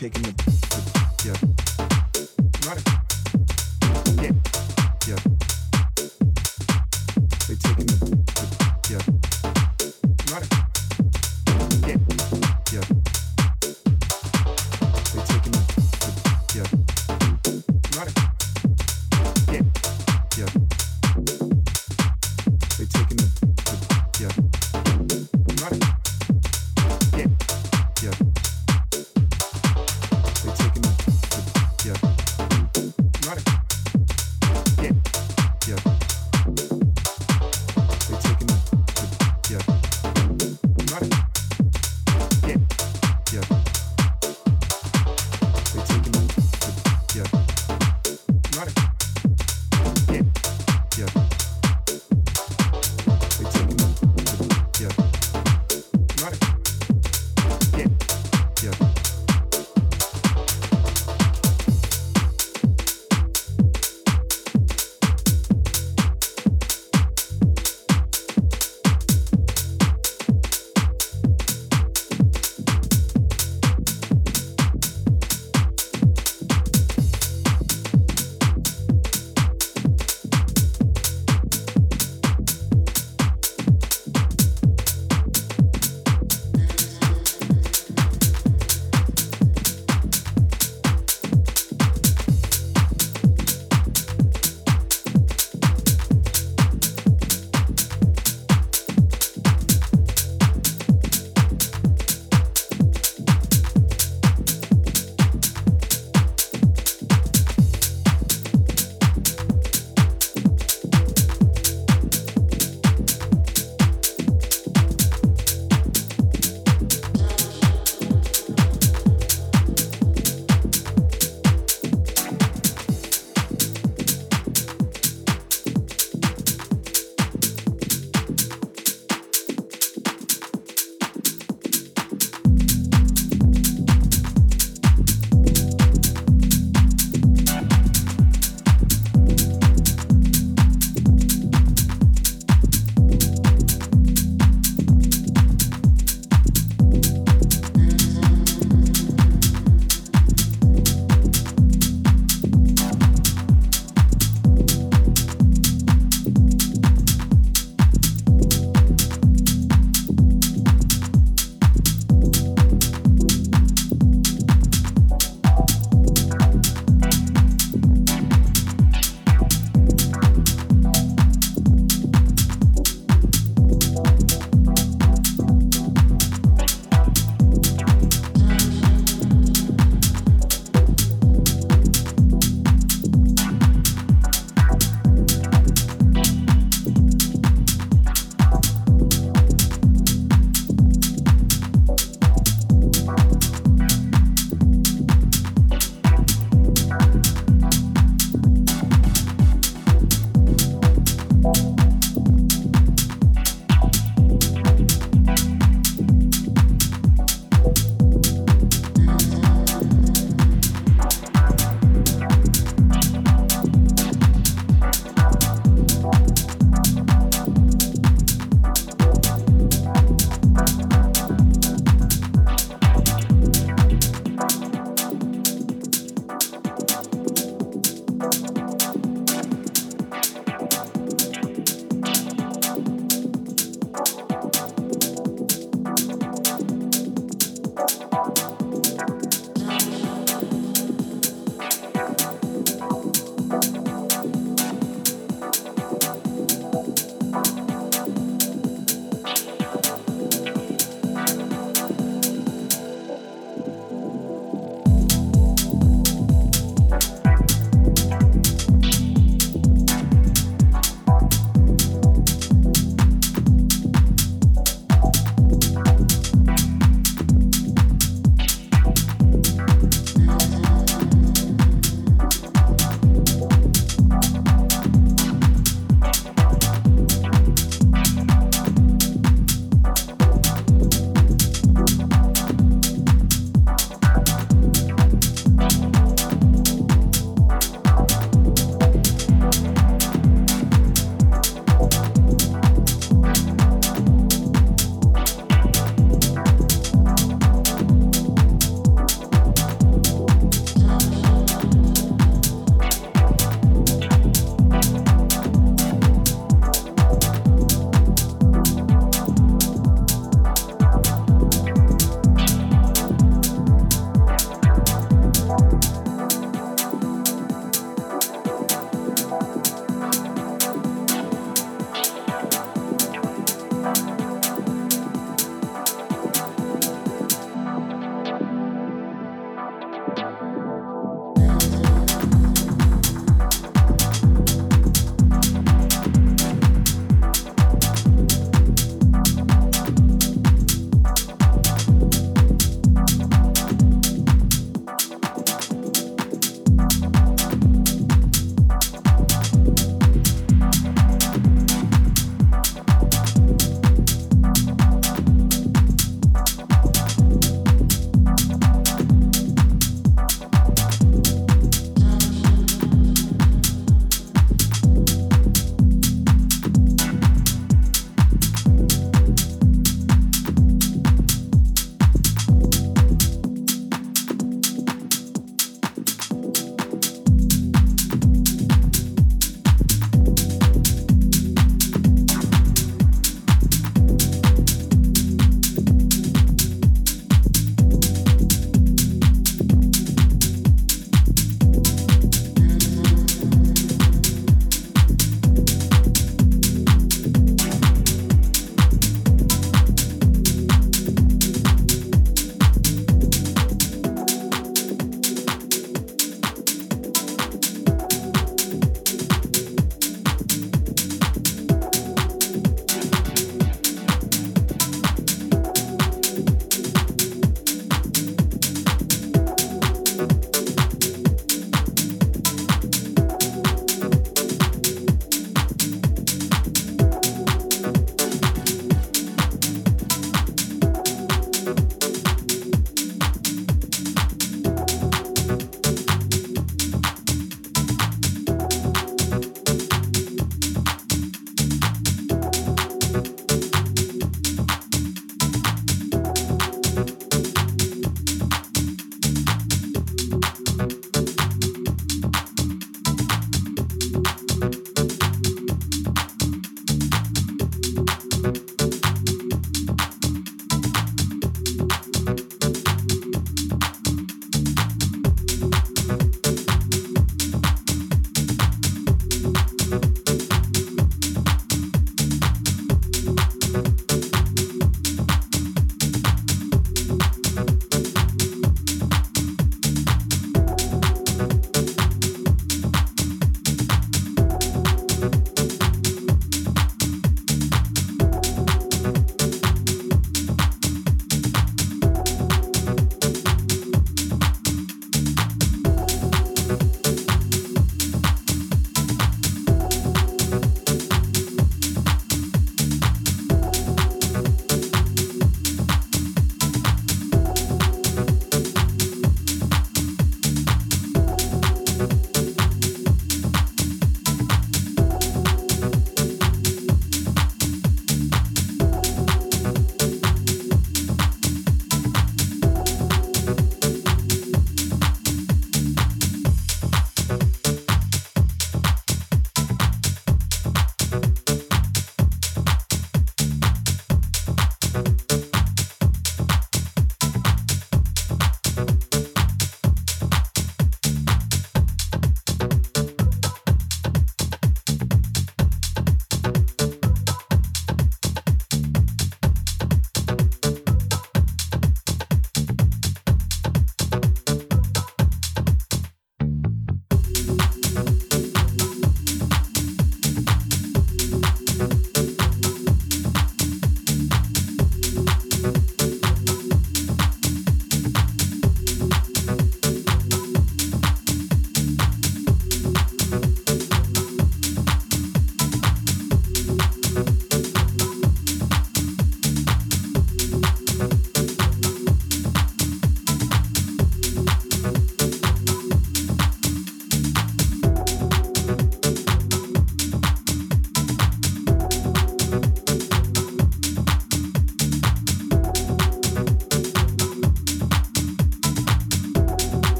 taking the